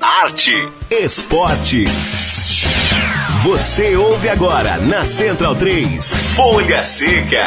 arte, esporte. Você ouve agora na Central 3, Folha Seca.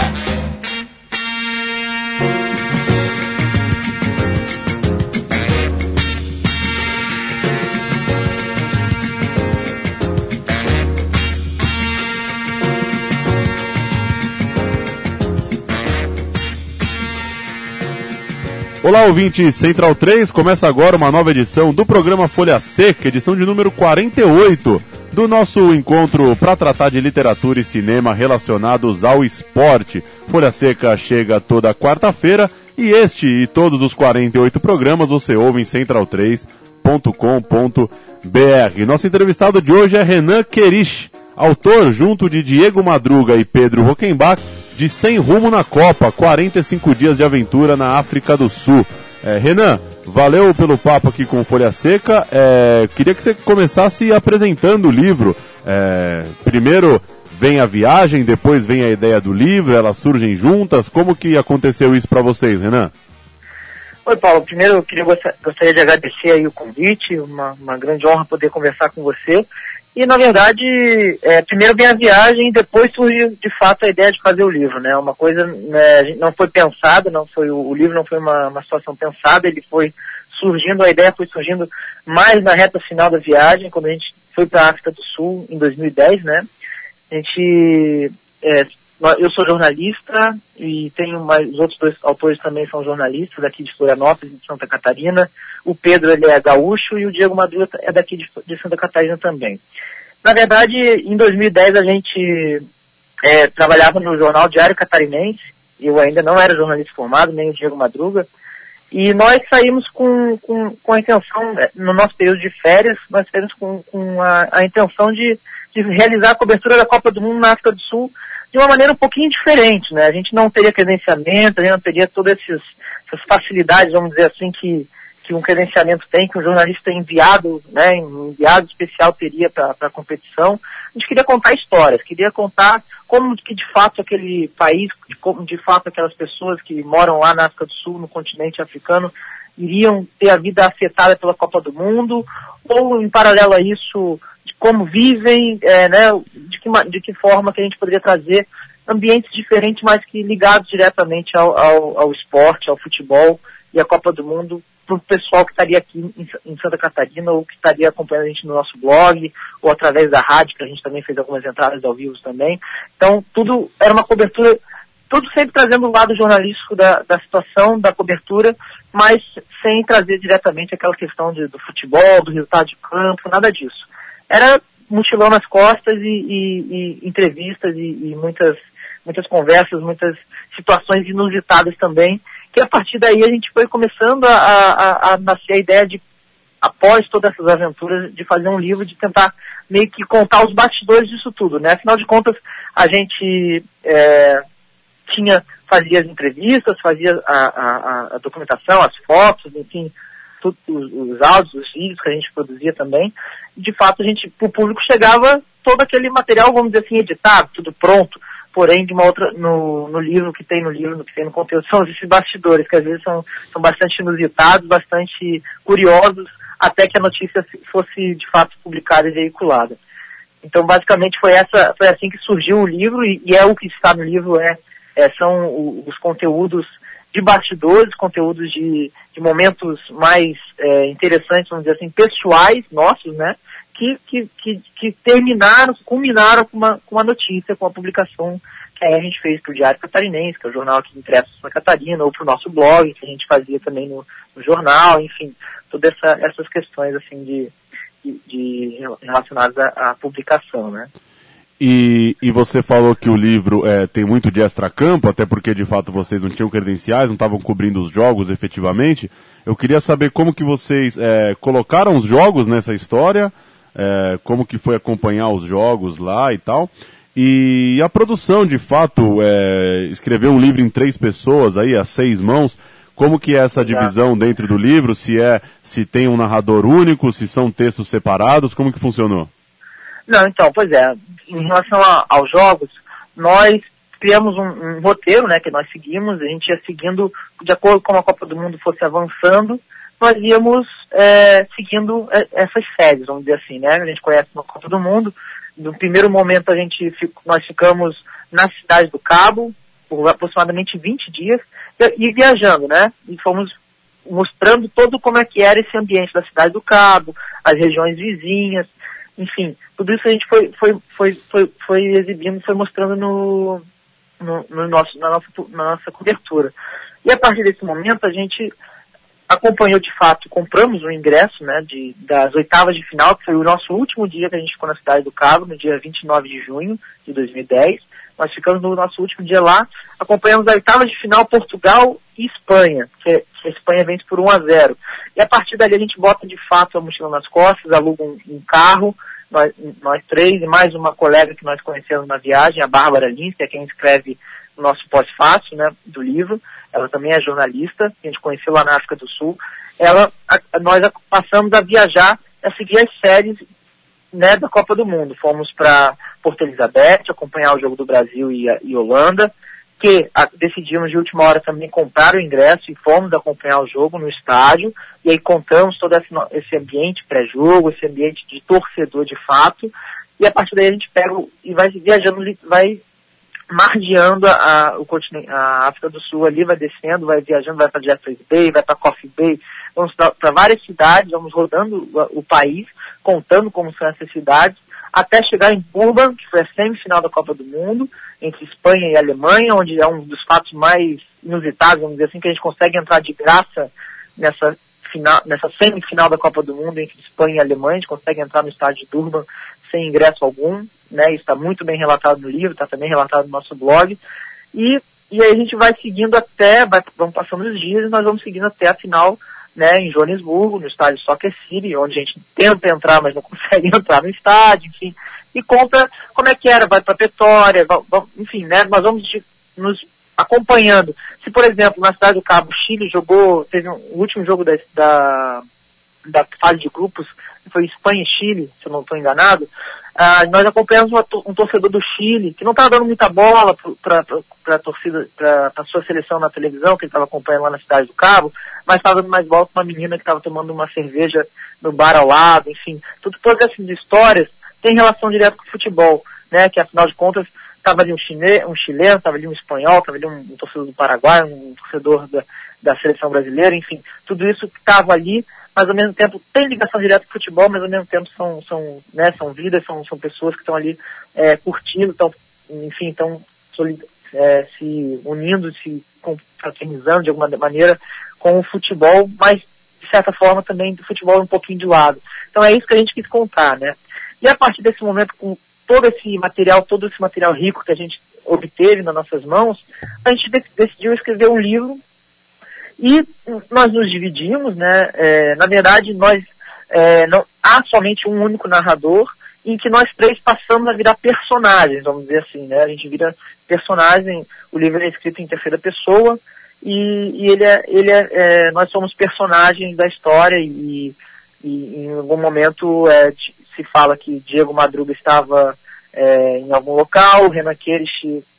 Olá, ouvinte Central 3, começa agora uma nova edição do programa Folha Seca, edição de número 48, do nosso encontro para tratar de literatura e cinema relacionados ao esporte. Folha Seca chega toda quarta-feira e este e todos os 48 programas você ouve em central3.com.br. Nosso entrevistado de hoje é Renan Querich, autor, junto de Diego Madruga e Pedro Rockenbach, de Sem Rumo na Copa, 45 dias de aventura na África do Sul. É, Renan, valeu pelo papo aqui com Folha Seca. É, queria que você começasse apresentando o livro. É, primeiro vem a viagem, depois vem a ideia do livro, elas surgem juntas. Como que aconteceu isso para vocês, Renan? Oi, Paulo. Primeiro, eu queria, gostaria de agradecer aí o convite, uma, uma grande honra poder conversar com você. E, na verdade, é, primeiro vem a viagem e depois surge, de fato, a ideia de fazer o livro, né? Uma coisa né, não foi pensada, não foi, o, livro não foi uma, uma situação pensada, ele foi surgindo, a ideia foi surgindo mais na reta final da viagem, quando a gente foi para a África do Sul, em 2010, né? A gente é, eu sou jornalista e tenho mais, os outros dois autores também são jornalistas aqui de Florianópolis, de Santa Catarina. O Pedro ele é gaúcho e o Diego Maduro é daqui de, de Santa Catarina também. Na verdade, em 2010 a gente é, trabalhava no jornal Diário Catarinense. Eu ainda não era jornalista formado, nem o Diego Madruga. E nós saímos com, com, com a intenção, é, no nosso período de férias, nós saímos com, com a, a intenção de, de realizar a cobertura da Copa do Mundo na África do Sul de uma maneira um pouquinho diferente, né? A gente não teria credenciamento, a gente não teria todas essas, essas facilidades, vamos dizer assim, que, que um credenciamento tem, que um jornalista enviado, né, enviado especial teria para a competição. A gente queria contar histórias, queria contar como que de fato aquele país, como de fato aquelas pessoas que moram lá na África do Sul, no continente africano, iriam ter a vida afetada pela Copa do Mundo, ou em paralelo a isso, como vivem, é, né, de, que, de que forma que a gente poderia trazer ambientes diferentes, mas que ligados diretamente ao, ao, ao esporte, ao futebol e à Copa do Mundo, para o pessoal que estaria aqui em, em, Santa Catarina ou que estaria acompanhando a gente no nosso blog ou através da rádio, que a gente também fez algumas entradas ao vivo também. Então, tudo era uma cobertura, tudo sempre trazendo o lado jornalístico da, da situação, da cobertura, mas sem trazer diretamente aquela questão de, do futebol, do resultado de campo, nada disso era mochilão nas costas e, e, e entrevistas e, e, muitas, muitas conversas, muitas situações inusitadas também, que a partir daí a gente foi começando a, a, a nascer a ideia de, após todas essas aventuras, de fazer um livro, de tentar meio que contar os bastidores disso tudo, né? Afinal de contas, a gente é, tinha, fazia as entrevistas, fazia a, a, a documentação, as fotos, enfim, os, os áudios, os vídeos que a gente produzia também, de fato a gente, o público chegava todo aquele material, vamos dizer assim, editado, tudo pronto, porém de uma outra, no, no livro que tem no livro, no que tem no conteúdo, são esses bastidores, que às vezes são, são bastante inusitados, bastante curiosos, até que a notícia fosse de fato publicada e veiculada. Então basicamente foi essa, foi assim que surgiu o livro e, e é o que está no livro, é, é são os conteúdos de bastidores, conteúdos de, de momentos mais é, interessantes, vamos dizer assim, pessoais nossos, né? Que, que, que, que terminaram, culminaram com uma, com uma notícia, com a publicação que a gente fez para o Diário Catarinense, que é o jornal aqui impresso na Catarina, ou para o nosso blog, que a gente fazia também no, no jornal, enfim, todas essa, essas questões assim de, de, de relacionadas à, à publicação, né? E, e você falou que o livro é, tem muito de extracampo, até porque de fato vocês não tinham credenciais, não estavam cobrindo os jogos efetivamente. Eu queria saber como que vocês é, colocaram os jogos nessa história, é, como que foi acompanhar os jogos lá e tal. E a produção, de fato, é, escrever um livro em três pessoas, aí, a seis mãos, como que é essa divisão dentro do livro? Se é, se tem um narrador único, se são textos separados, como que funcionou? Não, então, pois é, em relação a, aos jogos, nós criamos um, um, roteiro, né, que nós seguimos, a gente ia seguindo de acordo com a Copa do Mundo fosse avançando, nós íamos é, seguindo é, essas séries, vamos dizer assim, né? A gente conhece uma Copa do Mundo. No primeiro momento a gente nós ficamos na cidade do Cabo por aproximadamente 20 dias e, e viajando, né? E fomos mostrando todo como é que era esse ambiente da cidade do Cabo, as regiões vizinhas, enfim, tudo isso a gente foi, foi, foi, foi, foi exibindo, foi mostrando no, no, no nosso, na, nossa, na nossa cobertura. E a partir desse momento a gente acompanhou de fato, compramos o ingresso né, de, das oitavas de final, que foi o nosso último dia que a gente ficou na cidade do Cabo, no dia 29 de junho de 2010. Nós ficamos no nosso último dia lá, acompanhamos a oitava de final Portugal e Espanha, que, a Espanha vence por 1 a 0. E a partir dali a gente bota de fato a mochila nas costas, aluga um, um carro, nós, nós, três e mais uma colega que nós conhecemos na viagem, a Bárbara Lins, que é quem escreve o nosso pós-fácil né, do livro. Ela também é jornalista, que a gente conheceu lá na África do Sul. Ela, a, nós passamos a viajar, a seguir as séries né, da Copa do Mundo. Fomos para Porto Elizabeth, acompanhar o jogo do Brasil e, e Holanda, que a, decidimos de última hora também comprar o ingresso e fomos acompanhar o jogo no estádio, e aí contamos todo esse, esse ambiente pré-jogo, esse ambiente de torcedor de fato, e a partir daí a gente pega e vai viajando, vai margeando a, o continente, a África do Sul ali, vai descendo, vai viajando, vai para Jeffreys Bay, vai para Coffee Bay, vamos para várias cidades, vamos rodando o, o país, contando como são essas cidades, até chegar em Durban, que foi a semifinal da Copa do Mundo, entre Espanha e Alemanha, onde é um dos fatos mais inusitados, vamos dizer assim, que a gente consegue entrar de graça nessa final, nessa semifinal da Copa do Mundo entre Espanha e Alemanha, a gente consegue entrar no estádio de Durban sem ingresso algum, né? Está muito bem relatado no livro, está também relatado no nosso blog. E, e aí a gente vai seguindo até, vai, vamos passando os dias e nós vamos seguindo até a final né, em Joanesburgo, no estádio Soccer City, onde a gente tenta entrar, mas não consegue entrar no estádio, enfim, e conta como é que era, vai para Petória, vai, vai, enfim, né, nós vamos de, nos acompanhando. Se, por exemplo, na cidade do Cabo, Chile jogou, teve um, o último jogo da, da, da fase de grupos, foi Espanha e Chile, se eu não estou enganado, ah, nós acompanhamos uma, um torcedor do Chile que não estava dando muita bola para a torcida, para a sua seleção na televisão, que ele estava acompanhando lá na cidade do Cabo, mas estava dando mais bola com uma menina que estava tomando uma cerveja no bar ao lado, enfim. Tudo, todas essas histórias têm relação direta com o futebol, né? Que afinal de contas estava ali um, chine, um chileno, estava ali um espanhol, estava ali um, um, torcedor do Paraguai, um torcedor da, da seleção brasileira, enfim, tudo isso estava ali mas ao mesmo tempo tem ligação direta com o futebol, mas ao mesmo tempo são, são, né, são vidas, são, são pessoas que estão ali é, curtindo, estão, enfim, estão é, se unindo, se confraternizando de alguma maneira com o futebol, mas de certa forma também do futebol um pouquinho de lado. Então é isso que a gente quis contar, né? E a partir desse momento, com todo esse material, todo esse material rico que a gente obteve nas nossas mãos, a gente decidiu escrever um livro e nós nos dividimos, né? É, na verdade, nós é, não há somente um único narrador em que nós três passamos a virar personagens, vamos dizer assim, né? A gente vira personagem, o livro é escrito em terceira pessoa e, e ele é, ele é, é, nós somos personagens da história e, e em algum momento é, se fala que Diego Madruga estava é, em algum local, Renan Queires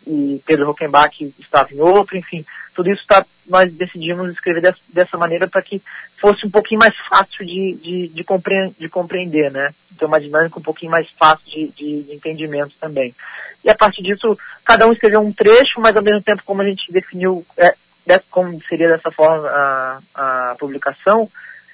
e Pedro Hockenbach estavam em outro, enfim, tudo isso tá, nós decidimos escrever dessa, maneira para que fosse um pouquinho mais fácil de, de, de, compre de compreender, né? Então uma dinâmica um pouquinho mais fácil de, de, de, entendimento também. E a partir disso, cada um escreveu um trecho, mas ao mesmo tempo como a gente definiu é, como seria dessa forma a, a publicação,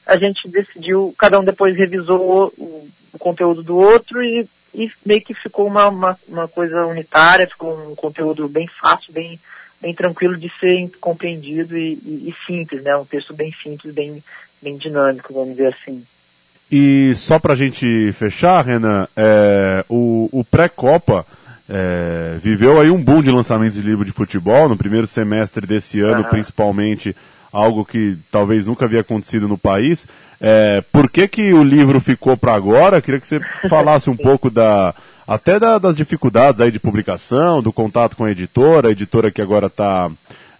a gente decidiu, cada um depois revisou o, o conteúdo do outro e, e meio que ficou uma, uma, uma coisa unitária, ficou um conteúdo bem fácil, bem bem tranquilo de ser compreendido e, e, e, simples, né? Um texto bem simples, bem, bem dinâmico, vamos dizer assim. E só para a gente fechar, Renan, é, o, o pré-copa é, viveu aí um boom de lançamentos de livro de futebol no primeiro semestre desse ano, uhum. principalmente algo que talvez nunca havia acontecido no país. É, por que, que o livro ficou para agora? Queria que você falasse um pouco da, até da, das dificuldades aí de publicação, do contato com a editora, a editora que agora está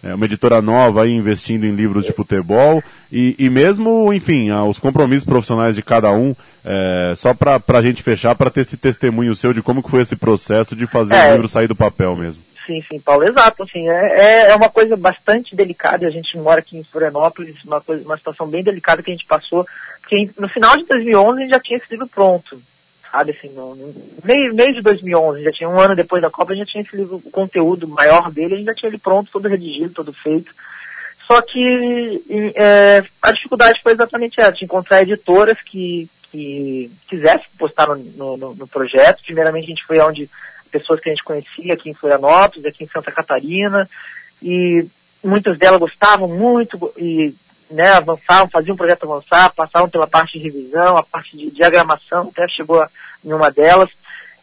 é uma editora nova aí investindo em livros de futebol e, e mesmo, enfim, os compromissos profissionais de cada um, é, só para a gente fechar, para ter esse testemunho seu de como que foi esse processo de fazer é, o livro sair do papel mesmo. Sim, sim, Paulo, exato, assim, é, é uma coisa bastante delicada, a gente mora aqui em Florianópolis, uma, coisa, uma situação bem delicada que a gente passou, porque no final de 2011 a gente já tinha esse livro pronto, sabe, assim, no, meio, meio de 2011, já tinha um ano depois da Copa, a gente tinha esse livro, o conteúdo maior dele, a gente já tinha ele pronto, todo redigido, todo feito, só que é, a dificuldade foi exatamente essa, de encontrar editoras que, que quisessem postar no, no, no projeto, primeiramente a gente foi onde pessoas que a gente conhecia aqui em Florianópolis, aqui em Santa Catarina, e muitas delas gostavam muito e né, avançavam, faziam o projeto avançar, passavam pela parte de revisão, a parte de diagramação, até chegou em uma delas.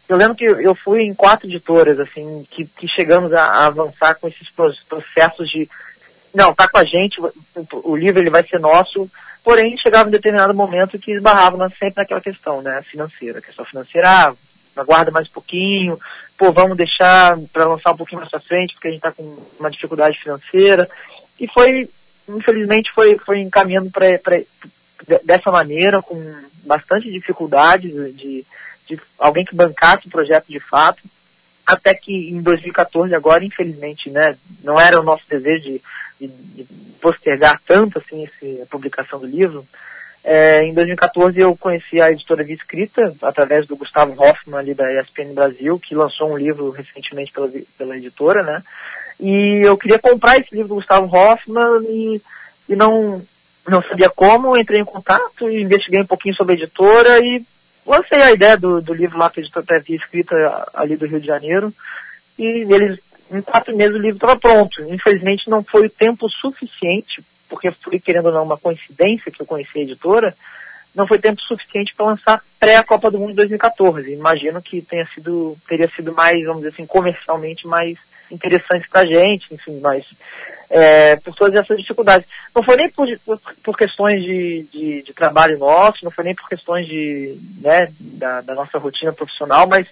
Eu lembro que eu fui em quatro editoras, assim, que, que chegamos a, a avançar com esses processos de, não, tá com a gente, o, livro ele vai ser nosso, porém chegava um determinado momento que esbarrava sempre naquela questão, né, financeira, questão financeira, aguarda mais um pouquinho, pô, vamos deixar para lançar um pouquinho mais para frente, porque a gente está com uma dificuldade financeira. E foi, infelizmente, foi, foi encaminhando para dessa maneira, com bastante dificuldade de, de alguém que bancasse o projeto de fato, até que em 2014 agora, infelizmente, né, não era o nosso desejo de, de, de postergar tanto assim esse, a publicação do livro, é, em 2014 eu conheci a editora Via Escrita, através do Gustavo Hoffman ali da ESPN Brasil, que lançou um livro recentemente pela, pela editora, né? E eu queria comprar esse livro do Gustavo Hoffman e, e não, não sabia como, entrei em contato e investiguei um pouquinho sobre a editora e lancei a ideia do, do livro lá que a editora Via Escrita ali do Rio de Janeiro. E eles, em quatro meses o livro estava pronto. Infelizmente não foi o tempo suficiente porque foi, querendo ou não, uma coincidência que eu conheci a editora, não foi tempo suficiente para lançar pré a Copa do Mundo de 2014. Imagino que tenha sido, teria sido mais, vamos dizer assim, comercialmente mais interessante para a gente, enfim, mas é, por todas essas dificuldades. Não foi nem por, por, questões de, de, de, trabalho nosso, não foi nem por questões de, né, da, da, nossa rotina profissional, mas,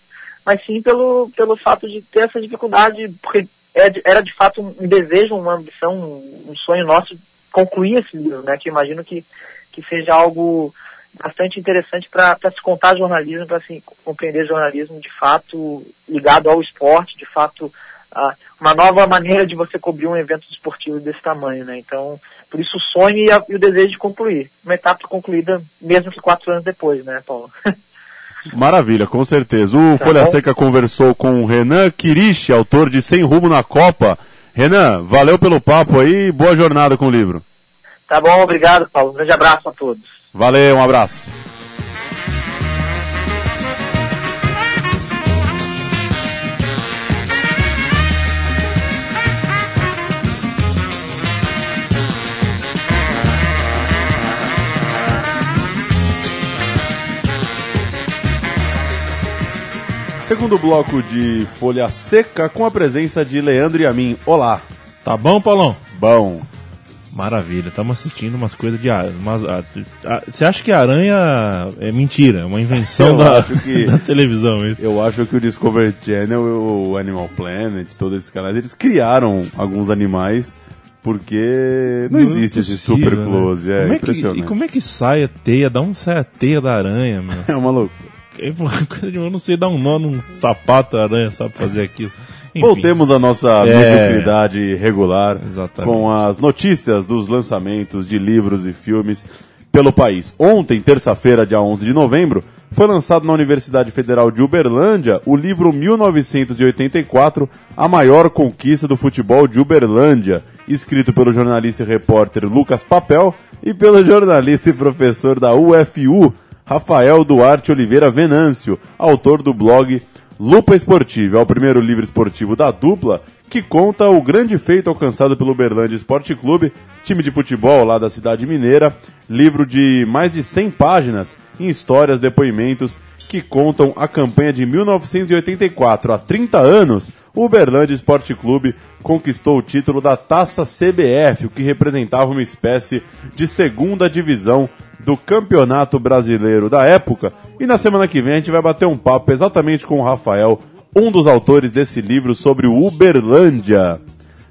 mas sim pelo, pelo fato de ter essa dificuldade, porque é era de fato um desejo, uma ambição, um sonho nosso concluir esse livro, né? Que imagino que, que seja algo bastante interessante para se contar jornalismo, para se compreender jornalismo de fato ligado ao esporte, de fato a, uma nova maneira de você cobrir um evento esportivo desse tamanho, né? Então, por isso o sonho e, a, e o desejo de concluir. Uma etapa concluída mesmo que quatro anos depois, né, Paulo? Maravilha, com certeza. O tá Folha bom? Seca conversou com o Renan Kirish, autor de Sem Rumo na Copa. Renan, valeu pelo papo aí, boa jornada com o livro. Tá bom, obrigado, Paulo. Um grande abraço a todos. Valeu, um abraço. Segundo bloco de Folha Seca com a presença de Leandro e a mim. Olá. Tá bom, Paulão? Bom. Maravilha, estamos assistindo umas coisas de umas, Você acha que a aranha é mentira, é uma invenção da, que, da, televisão? Isso. Eu acho que o Discovery Channel, o Animal Planet, todos esses canais, eles criaram alguns animais porque não, não existe é esse super né? close. Né? É, é que, e como é que sai a teia? Da onde sai a teia da aranha, meu? É uma loucura. Eu não sei dar um nó num sapato, a aranha sabe fazer aquilo. Voltemos à nossa é... mediocridade regular Exatamente. com as notícias dos lançamentos de livros e filmes pelo país. Ontem, terça-feira, dia 11 de novembro, foi lançado na Universidade Federal de Uberlândia o livro 1984, A Maior Conquista do Futebol de Uberlândia, escrito pelo jornalista e repórter Lucas Papel e pelo jornalista e professor da UFU, Rafael Duarte Oliveira Venâncio, autor do blog Lupa Esportiva é o primeiro livro esportivo da dupla que conta o grande feito alcançado pelo Uberlândia Esporte Clube, time de futebol lá da cidade mineira. Livro de mais de 100 páginas em histórias, depoimentos que contam a campanha de 1984. Há 30 anos, o Uberlândia Esporte Clube conquistou o título da Taça CBF, o que representava uma espécie de segunda divisão do Campeonato Brasileiro da época. E na semana que vem a gente vai bater um papo exatamente com o Rafael, um dos autores desse livro sobre o Uberlândia.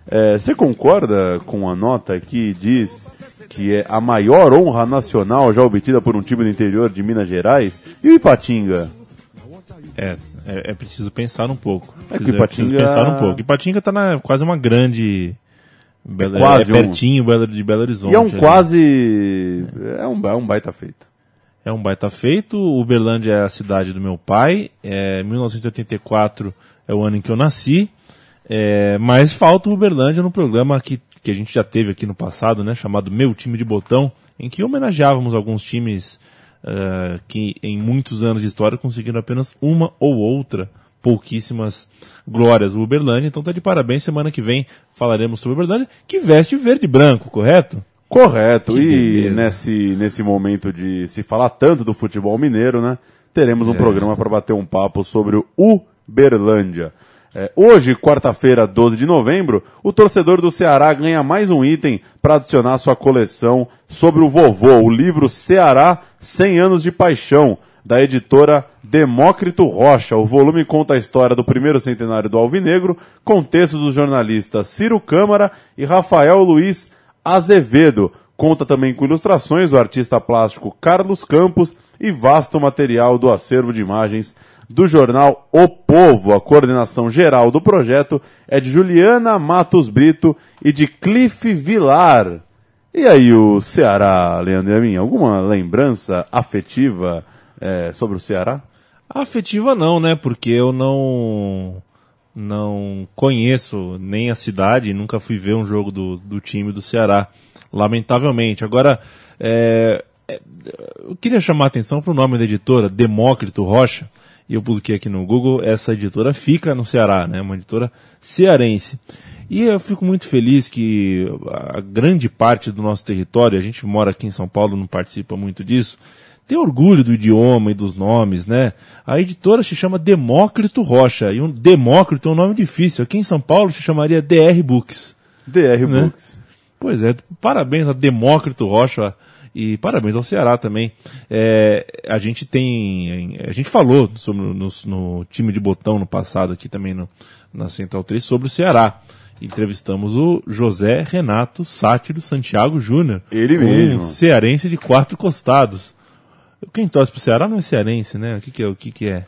É, você concorda com a nota que diz que é a maior honra nacional já obtida por um time do interior de Minas Gerais? E o Ipatinga? É, é, é preciso pensar um pouco. É que Preciso- Ipatinga- preciso pensar um pouco. Ipatinga tá na quase uma grande. Belo- quase é um- pertinho Belo- de Belo Horizonte. E é um ali. quase. É um, é um baita feito. É um baita feito. Uberlândia é a cidade do meu pai. É, 1984 é o ano em que eu nasci. É, mas falta o Uberlândia no programa que, que a gente já teve aqui no passado, né? Chamado Meu Time de Botão, em que homenageávamos alguns times eh, que em muitos anos de história conseguiram apenas uma ou outra, pouquíssimas glórias. O Uberlândia, então tá de parabéns. Semana que vem falaremos sobre o Uberlândia, que veste verde e branco, correto? Correto. Que e beleza. nesse, nesse momento de se falar tanto do futebol mineiro, né? Teremos um É. programa para bater um papo sobre o Uberlândia. É, hoje, quarta-feira, 12 de novembro, o torcedor do Ceará ganha mais um item para adicionar sua coleção sobre o vovô, o livro Ceará 100 anos de paixão, da editora Demócrito Rocha. O volume conta a história do primeiro centenário do Alvinegro, com textos dos jornalistas Ciro Câmara e Rafael Luiz Azevedo. Conta também com ilustrações do artista plástico Carlos Campos e vasto material do acervo de imagens do jornal O Povo. A coordenação geral do projeto é de Juliana Matos Brito e de Cliff Vilar. E aí, o Ceará, Leandro e a mim, alguma lembrança afetiva eh, sobre o Ceará? Afetiva não, né? Porque eu não não conheço nem a cidade, nunca fui ver um jogo do, do time do Ceará, lamentavelmente. Agora, é, é, eu queria chamar a atenção para o nome da editora, Demócrito Rocha, e eu busquei aqui no Google, essa editora fica no Ceará, né? Uma editora cearense. E eu fico muito feliz que a grande parte do nosso território, a gente mora aqui em São Paulo, não participa muito disso, tem orgulho do idioma e dos nomes, né? A editora se chama Demócrito Rocha, e um Demócrito é um nome difícil. Aqui em São Paulo se chamaria DR Books. DR Né? Books. Pois é, parabéns a Demócrito Rocha e parabéns ao Ceará também. É, a gente tem. A gente falou sobre no, no time de botão no passado aqui também no, na Central 3 sobre o Ceará. Entrevistamos o José Renato Sátiro Santiago Júnior. Ele um mesmo. cearense de quatro costados. Quem torce pro Ceará não é cearense, né? O que, que é? O que, que é?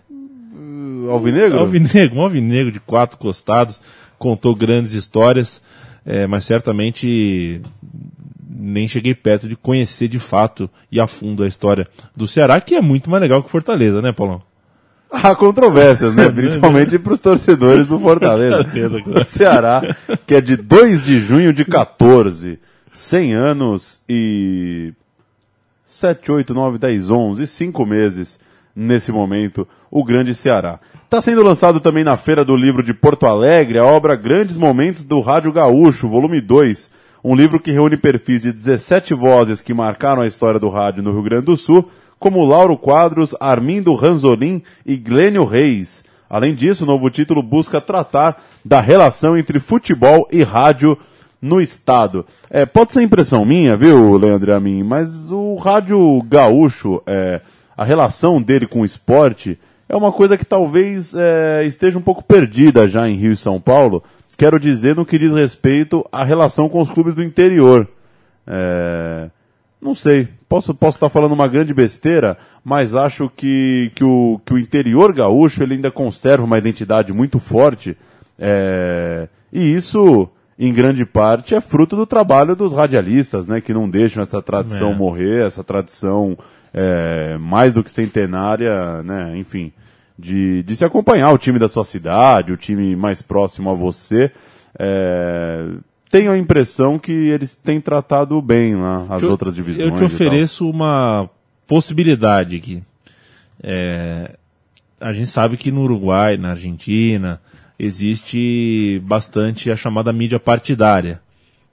Alvinegro? Alvinegro, um alvinegro de quatro costados, contou grandes histórias, é, mas certamente nem cheguei perto de conhecer de fato e a fundo a história do Ceará, que é muito mais legal que Fortaleza, né, Paulão? Há controvérsias, né? Principalmente para os torcedores do Fortaleza. O Ceará, que é de 2 de junho de 14, 100 anos e 7, 8, 9, 10, 11, 5 meses nesse momento, o Grande Ceará. Está sendo lançado também na Feira do Livro de Porto Alegre a obra Grandes Momentos do Rádio Gaúcho, volume 2, um livro que reúne perfis de 17 vozes que marcaram a história do rádio no Rio Grande do Sul, como Lauro Quadros, Armindo Ranzolin e Glênio Reis. Além disso, o novo título busca tratar da relação entre futebol e rádio no estado. É, pode ser impressão minha, viu, Leandro a mim, mas o rádio gaúcho, é, a relação dele com o esporte é uma coisa que talvez é, esteja um pouco perdida já em Rio e São Paulo. Quero dizer no que diz respeito à relação com os clubes do interior. É, não sei, posso, posso estar falando uma grande besteira, mas acho que, que, o, que o interior gaúcho ele ainda conserva uma identidade muito forte. é, e isso, em grande parte, é fruto do trabalho dos radialistas, né, que não deixam essa tradição É. morrer, essa tradição é, mais do que centenária, né, enfim, de, de se acompanhar o time da sua cidade, o time mais próximo a você. É, tenho a impressão que eles têm tratado bem lá as Eu- outras divisões. Eu te ofereço uma possibilidade aqui. É, a gente sabe que no Uruguai, na Argentina, existe bastante a chamada mídia partidária,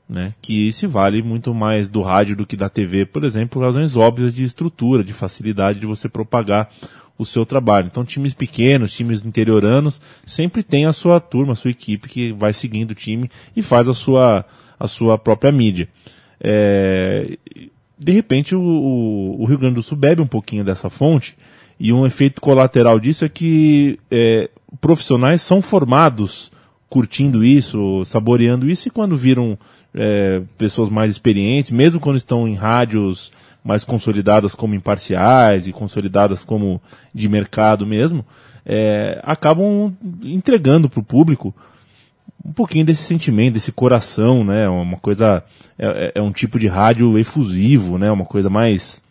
né? que se vale muito mais do rádio do que da TV, por exemplo, por razões óbvias de estrutura, de facilidade de você propagar o seu trabalho. Então, times pequenos, times interioranos, sempre tem a sua turma, a sua equipe que vai seguindo o time e faz a sua, a sua própria mídia. É, de repente, o, o- Rio Grande do Sul bebe um pouquinho dessa fonte e um efeito colateral disso é que é, profissionais são formados curtindo isso, saboreando isso, e quando viram é, pessoas mais experientes, mesmo quando estão em rádios mais consolidadas como imparciais e consolidadas como de mercado mesmo, é, acabam entregando para o público um pouquinho desse sentimento, desse coração, né? Uma coisa é, é, é um tipo de rádio efusivo, né? Uma coisa mais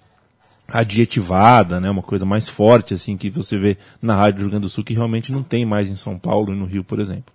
adjetivada, né? Uma coisa mais forte assim que você vê na rádio do Rio Grande do Sul que realmente não tem mais em São Paulo e no Rio, por exemplo.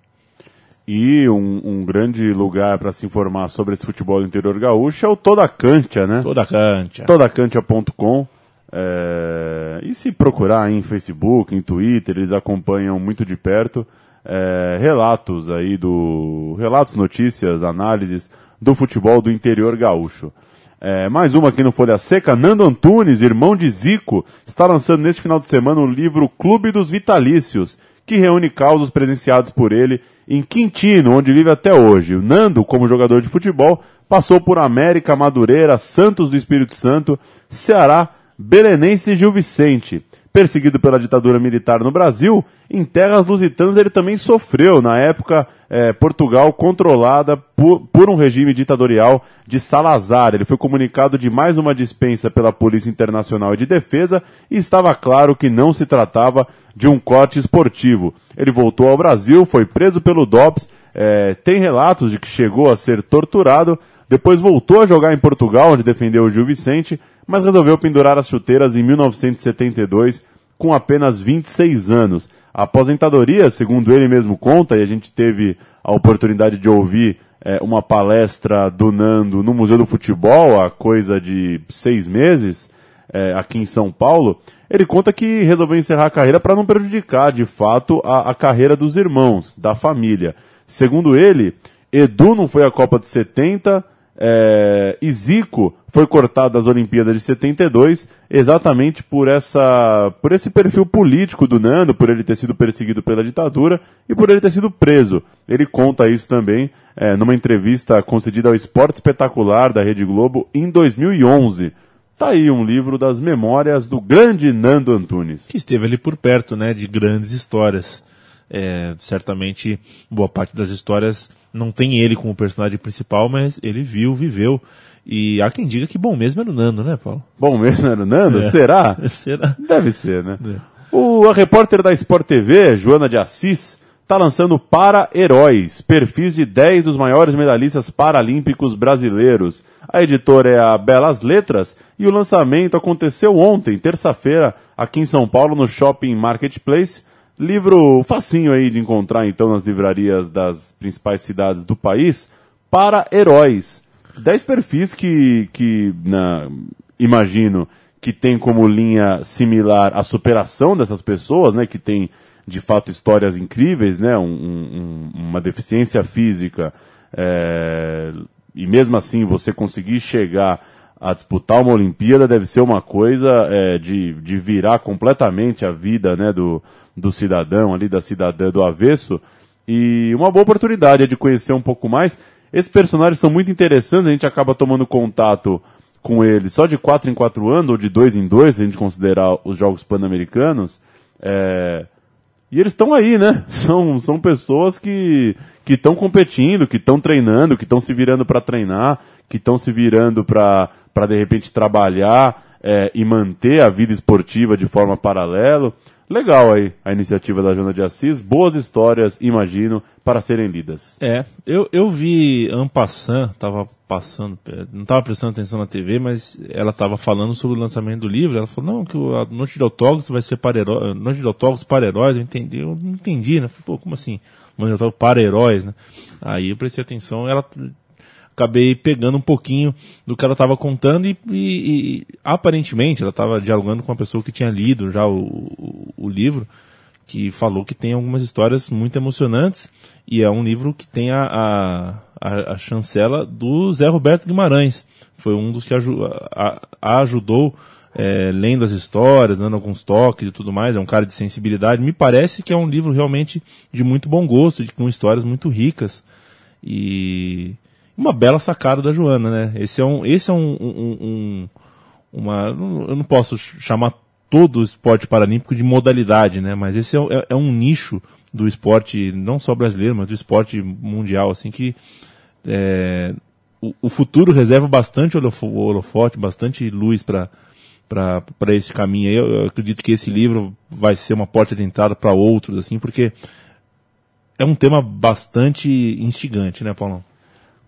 E um, um grande lugar para se informar sobre esse futebol do interior gaúcho é o Toda Cantia, né? Toda Cantia. Todacantia.com. É... E se procurar em Facebook, em Twitter, eles acompanham muito de perto é, relatos aí do. relatos, notícias, análises do futebol do interior gaúcho. É, mais uma aqui no Folha Seca, Nando Antunes, irmão de Zico, está lançando neste final de semana o livro Clube dos Vitalícios, que reúne causos presenciados por ele em Quintino, onde vive até hoje. O Nando, como jogador de futebol, passou por América, Madureira, Santos do Espírito Santo, Ceará, Belenense e Gil Vicente. Perseguido pela ditadura militar no Brasil, em terras lusitanas ele também sofreu, na época, é, Portugal controlada por, por, um regime ditatorial de Salazar. Ele foi comunicado de mais uma dispensa pela Polícia Internacional de Defesa e estava claro que não se tratava de um corte esportivo. Ele voltou ao Brasil, foi preso pelo DOPS, é, tem relatos de que chegou a ser torturado, depois voltou a jogar em Portugal, onde defendeu o Gil Vicente, mas resolveu pendurar as chuteiras em 1972 com apenas 26 anos. A aposentadoria, segundo ele mesmo conta, e a gente teve a oportunidade de ouvir é, uma palestra do Nando no Museu do Futebol há coisa de seis meses, é, aqui em São Paulo, ele conta que resolveu encerrar a carreira para não prejudicar, de fato, a, a carreira dos irmãos, da família. Segundo ele, Edu não foi à Copa de 70, é, e Zico foi cortado das Olimpíadas de 72 exatamente por essa por esse perfil político do Nando, por ele ter sido perseguido pela ditadura e por ele ter sido preso. Ele conta isso também é, numa entrevista concedida ao Esporte Espetacular da Rede Globo em 2011. Tá aí um livro das memórias do grande Nando Antunes. Que esteve ali por perto, né, de grandes histórias. É, certamente, boa parte das histórias não tem ele como personagem principal, mas ele viu, viveu. E há quem diga que bom mesmo era o Nando, né, Paulo? Bom mesmo era o Nando? É. Será? Será? Deve ser, né? É. O, a repórter da Sport TV, Joana de Assis, está lançando Para Heróis, perfis de 10 dos maiores medalhistas paralímpicos brasileiros. A editora é a Belas Letras e o lançamento aconteceu ontem, terça-feira, aqui em São Paulo, no Shopping Marketplace. Livro facinho aí de encontrar então nas livrarias das principais cidades do país para heróis. Dez perfis que, que na, imagino que tem como linha similar a superação dessas pessoas, né? Que tem de fato histórias incríveis, né? Um, um, uma deficiência física é, e mesmo assim você conseguir chegar a disputar uma Olimpíada deve ser uma coisa é, de, de virar completamente a vida né, do, do cidadão ali, da cidadã do avesso. E uma boa oportunidade é de conhecer um pouco mais. Esses personagens são muito interessantes, a gente acaba tomando contato com eles só de 4 em 4 anos, ou de 2 em 2, se a gente considerar os Jogos Pan-Americanos. É... E eles estão aí, né? São, são pessoas que estão competindo, que estão treinando, que estão se virando para treinar, que estão se virando para de repente trabalhar é, e manter a vida esportiva de forma paralela. Legal aí a iniciativa da Joana de Assis, boas histórias, imagino, para serem lidas. É, eu, eu vi Ampassan, tava passando, não estava prestando atenção na TV, mas ela estava falando sobre o lançamento do livro, ela falou, não, que a Noite de Autógrafos vai ser para heróis, Noite de Autógrafos para heróis, eu entendi, eu não entendi, né? Falei, Pô, como assim? Noite de Autógrafos para heróis, né? Aí eu prestei atenção, ela acabei pegando um pouquinho do que ela estava contando e, e, e, aparentemente ela estava dialogando com uma pessoa que tinha lido já o, o, livro, que falou que tem algumas histórias muito emocionantes e é um livro que tem a, a, a, a chancela do Zé Roberto Guimarães. Foi um dos que aju, a, a ajudou é, lendo as histórias, dando alguns toques e tudo mais, é um cara de sensibilidade. Me parece que é um livro realmente de muito bom gosto, de, com histórias muito ricas. E uma bela sacada da Joana, né? Esse é um, esse é um, um, um uma, eu não posso chamar todo o esporte paralímpico de modalidade, né? Mas esse é, é, é, um nicho do esporte, não só brasileiro, mas do esporte mundial, assim que é, o, o, futuro reserva bastante holofote, bastante luz para para esse caminho aí. Eu, eu acredito que esse livro vai ser uma porta de entrada para outros, assim, porque é um tema bastante instigante, né, Paulão?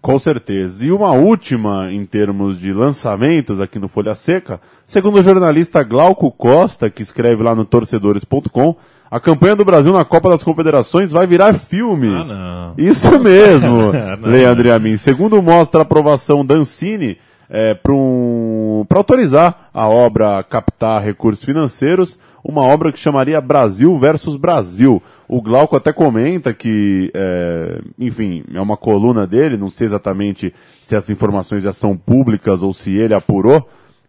Com certeza. E uma última em termos de lançamentos aqui no Folha Seca, segundo o jornalista Glauco Costa, que escreve lá no torcedores.com, a campanha do Brasil na Copa das Confederações vai virar filme. Ah, não. Isso mesmo, Não. Leandro e a mim. Segundo mostra a aprovação da Ancine é, para um, pra autorizar a obra captar recursos financeiros, uma obra que chamaria Brasil versus Brasil. O Glauco até comenta que, é, enfim, é uma coluna dele, não sei exatamente se essas informações já são públicas ou se ele apurou,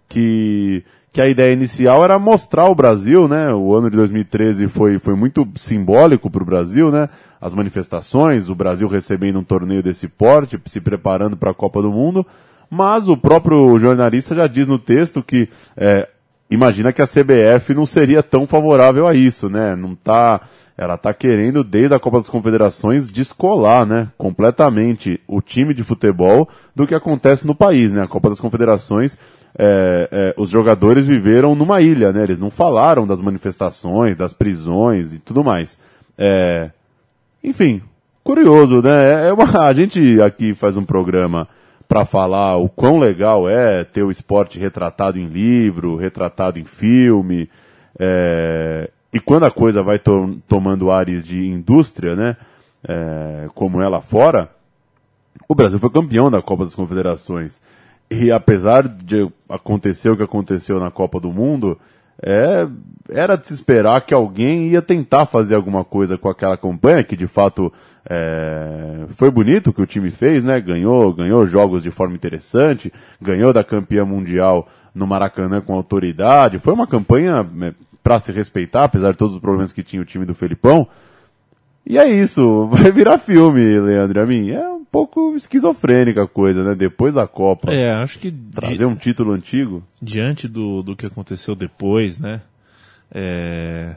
que, que a ideia inicial era mostrar o Brasil, né? O ano de 2013 foi, foi muito simbólico para o Brasil, né? As manifestações, o Brasil recebendo um torneio desse porte, se preparando para a Copa do Mundo, mas o próprio jornalista já diz no texto que é, imagina que a CBF não seria tão favorável a isso, né? Não tá, ela tá querendo desde a Copa das Confederações descolar, né, completamente o time de futebol do que acontece no país, né? A Copa das Confederações, é, é, os jogadores viveram numa ilha, né? Eles não falaram das manifestações, das prisões e tudo mais. É, enfim, curioso, né? É uma, a gente aqui faz um programa para falar o quão legal é ter o esporte retratado em livro, retratado em filme, é, e quando a coisa vai to tomando ares de indústria, né, é, como lá fora, o Brasil foi campeão da Copa das Confederações. E apesar de acontecer o que aconteceu na Copa do Mundo, é, era de se esperar que alguém ia tentar fazer alguma coisa com aquela campanha, que de fato é, foi bonito o que o time fez, né? Ganhou, ganhou jogos de forma interessante, ganhou da campeã mundial no Maracanã com autoridade. Foi uma campanha para se respeitar, apesar de todos os problemas que tinha o time do Felipão. E é isso, vai virar filme, Leandro a mim. É um pouco esquizofrênica a coisa, né? Depois da Copa. É, acho que Trazer um título antigo. diante do, do que aconteceu depois, né? É,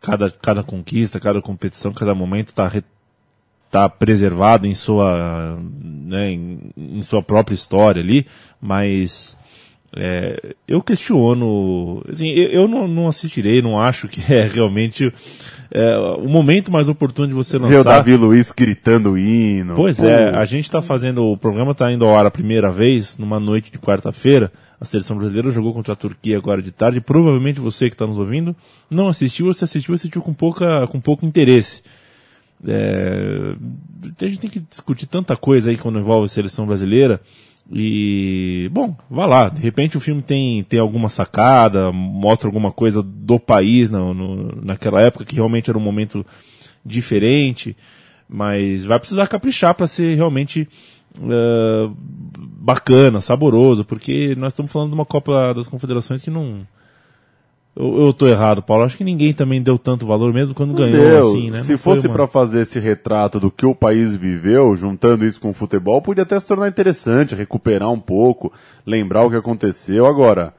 cada, cada conquista, cada competição, cada momento está tá preservado em sua, né, em, em sua própria história ali, mas é, eu questiono, assim, eu, eu não, não assistirei, não acho que é realmente é, o momento mais oportuno de você Ver o lançar. Davi Luiz gritando o hino. Pois Pô, é, a gente está fazendo, o programa está indo ao ar a primeira vez, numa noite de quarta-feira. A seleção brasileira jogou contra a Turquia agora de tarde. Provavelmente você que está nos ouvindo não assistiu, ou se assistiu, assistiu com, pouca, com pouco interesse. É, a gente tem que discutir tanta coisa aí quando envolve a seleção brasileira. E, bom, vá lá. De repente o filme tem, tem alguma sacada, mostra alguma coisa do país no, no- naquela época que realmente era um momento diferente. Mas vai precisar caprichar para ser realmente eh, bacana, saboroso, porque nós estamos falando de uma Copa das Confederações que não. Eu, eu tô errado, Paulo. Acho que ninguém também deu tanto valor, mesmo quando ganhou, Meu, assim, né? Se Não fosse pra fazer esse retrato do que o país viveu, juntando isso com o futebol, podia até se tornar interessante, recuperar um pouco, lembrar o que aconteceu. Agora,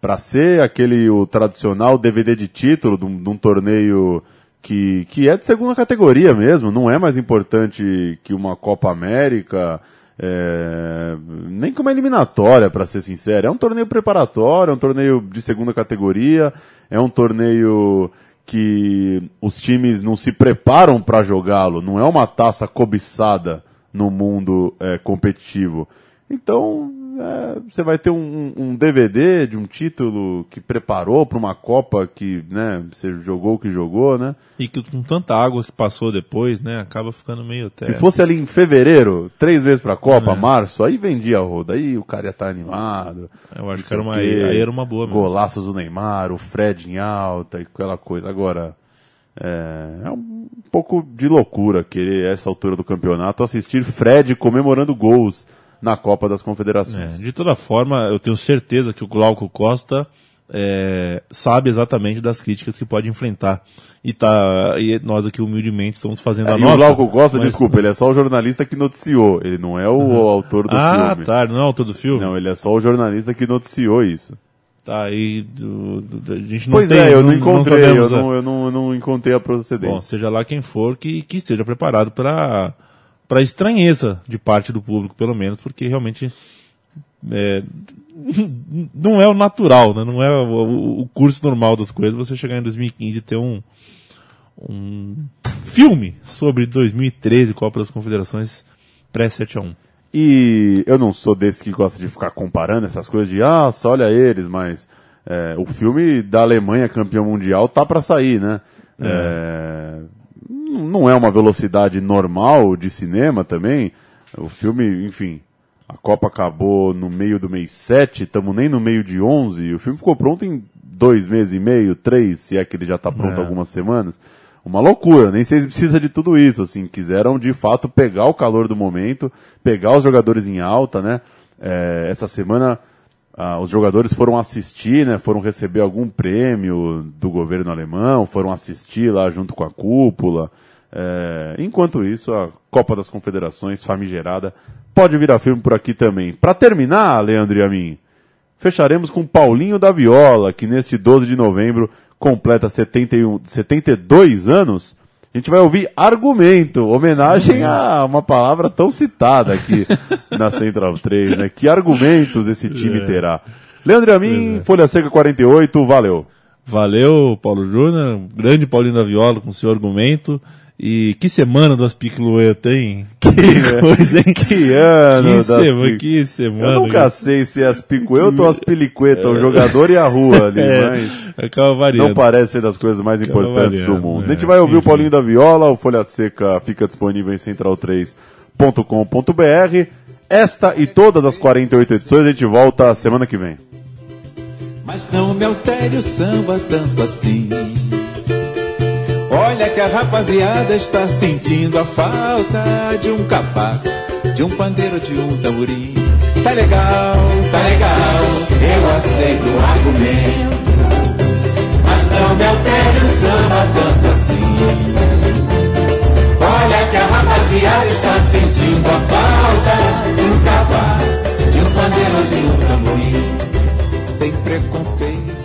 pra ser aquele o tradicional DVD de título de um, de um torneio que, que é de segunda categoria mesmo, não é mais importante que uma Copa América, é, nem uma eliminatória, pra ser sincero. É um torneio preparatório, é um torneio de segunda categoria, é um torneio que os times não se preparam para jogá-lo, não é uma taça cobiçada no mundo é, competitivo. Então, é, você vai ter um, um DVD de um título que preparou para uma Copa que né, você jogou o que jogou, né? E que com tanta água que passou depois, né? Acaba ficando meio até. Se fosse ali em fevereiro, três vezes pra Copa, É. março, aí vendia a roda, aí o cara ia estar animado. Eu acho que era uma, aí era uma boa mesmo. Golaços do Neymar, o Fred em alta e aquela coisa. Agora, é, é um pouco de loucura querer, a essa altura do campeonato, assistir Fred comemorando gols na Copa das É, Confederações. de toda forma, eu tenho certeza que o Glauco Costa é, sabe exatamente das críticas que pode enfrentar. E, tá, e nós aqui humildemente estamos fazendo a e nossa. o Glauco Costa, mas- desculpa, ele é só o jornalista que noticiou, ele não é o autor do Ah, filme. tá, não é o autor do filme? Não, ele é só o jornalista que noticiou isso. Tá, aí do- do- a gente não Pois tem, é, eu não encontrei, sabemos, eu, não, eu, não, eu não encontrei a procedência. Bom, seja lá quem for, que, que esteja preparado para para estranheza de parte do público, pelo menos, porque realmente é, não é o natural, né? não é o, o, curso normal das coisas você chegar em 2015 e ter um, um filme sobre 2013 Copa das Confederações pré-7x1. E eu não sou desse que gosta de ficar comparando essas coisas de, ah, só olha eles, mas é, o filme da Alemanha campeão mundial tá para sair, né? É. É, não é uma velocidade normal de cinema também. O filme, enfim, a Copa acabou no meio do mês 7, estamos nem no meio de 11. O filme ficou pronto em dois meses e meio, três, se é que ele já está pronto é. algumas semanas uma loucura, nem sei se precisa de tudo isso, assim, quiseram de fato pegar o calor do momento, pegar os jogadores em alta, né, é, essa semana ah, os jogadores foram assistir, né, foram receber algum prêmio do governo alemão, foram assistir lá junto com a cúpula, é, enquanto isso, a Copa das Confederações famigerada pode virar filme por aqui também. Para terminar, Leandro e a mim, fecharemos com Paulinho da Viola, que neste 12 de novembro completa 71, 72 anos, a gente vai ouvir argumento, homenagem a uma palavra tão citada aqui na Central 3, né? Que argumentos esse time é. terá? Leandro Amin, é. Folha Seca 48, valeu. Valeu, Paulo Júnior, grande Paulinho da Viola com seu argumento. E que semana do Aspiclueta, hein? Que coisa, hein? Que ano que, sema, que semana. Eu nunca sei se é Aspicueta ou Aspilicueta, o jogador e a rua ali, é, mas... Acaba variando. Não parece ser das coisas mais acaba importantes variando, do mundo. É, a gente vai ouvir enfim. o Paulinho da Viola, o Folha Seca fica disponível em central3.com.br. Esta e todas as 48 edições a gente volta semana que vem. Mas não me altere o samba tanto assim Olha que a rapaziada está sentindo a falta de um cavaco, de um pandeiro, de um tamborim. Tá legal, tá legal, eu aceito o argumento. Mas não me altere o samba tanto assim. Olha que a rapaziada está sentindo a falta de um cavaco, de um pandeiro, de um tamborim. Sem preconceito.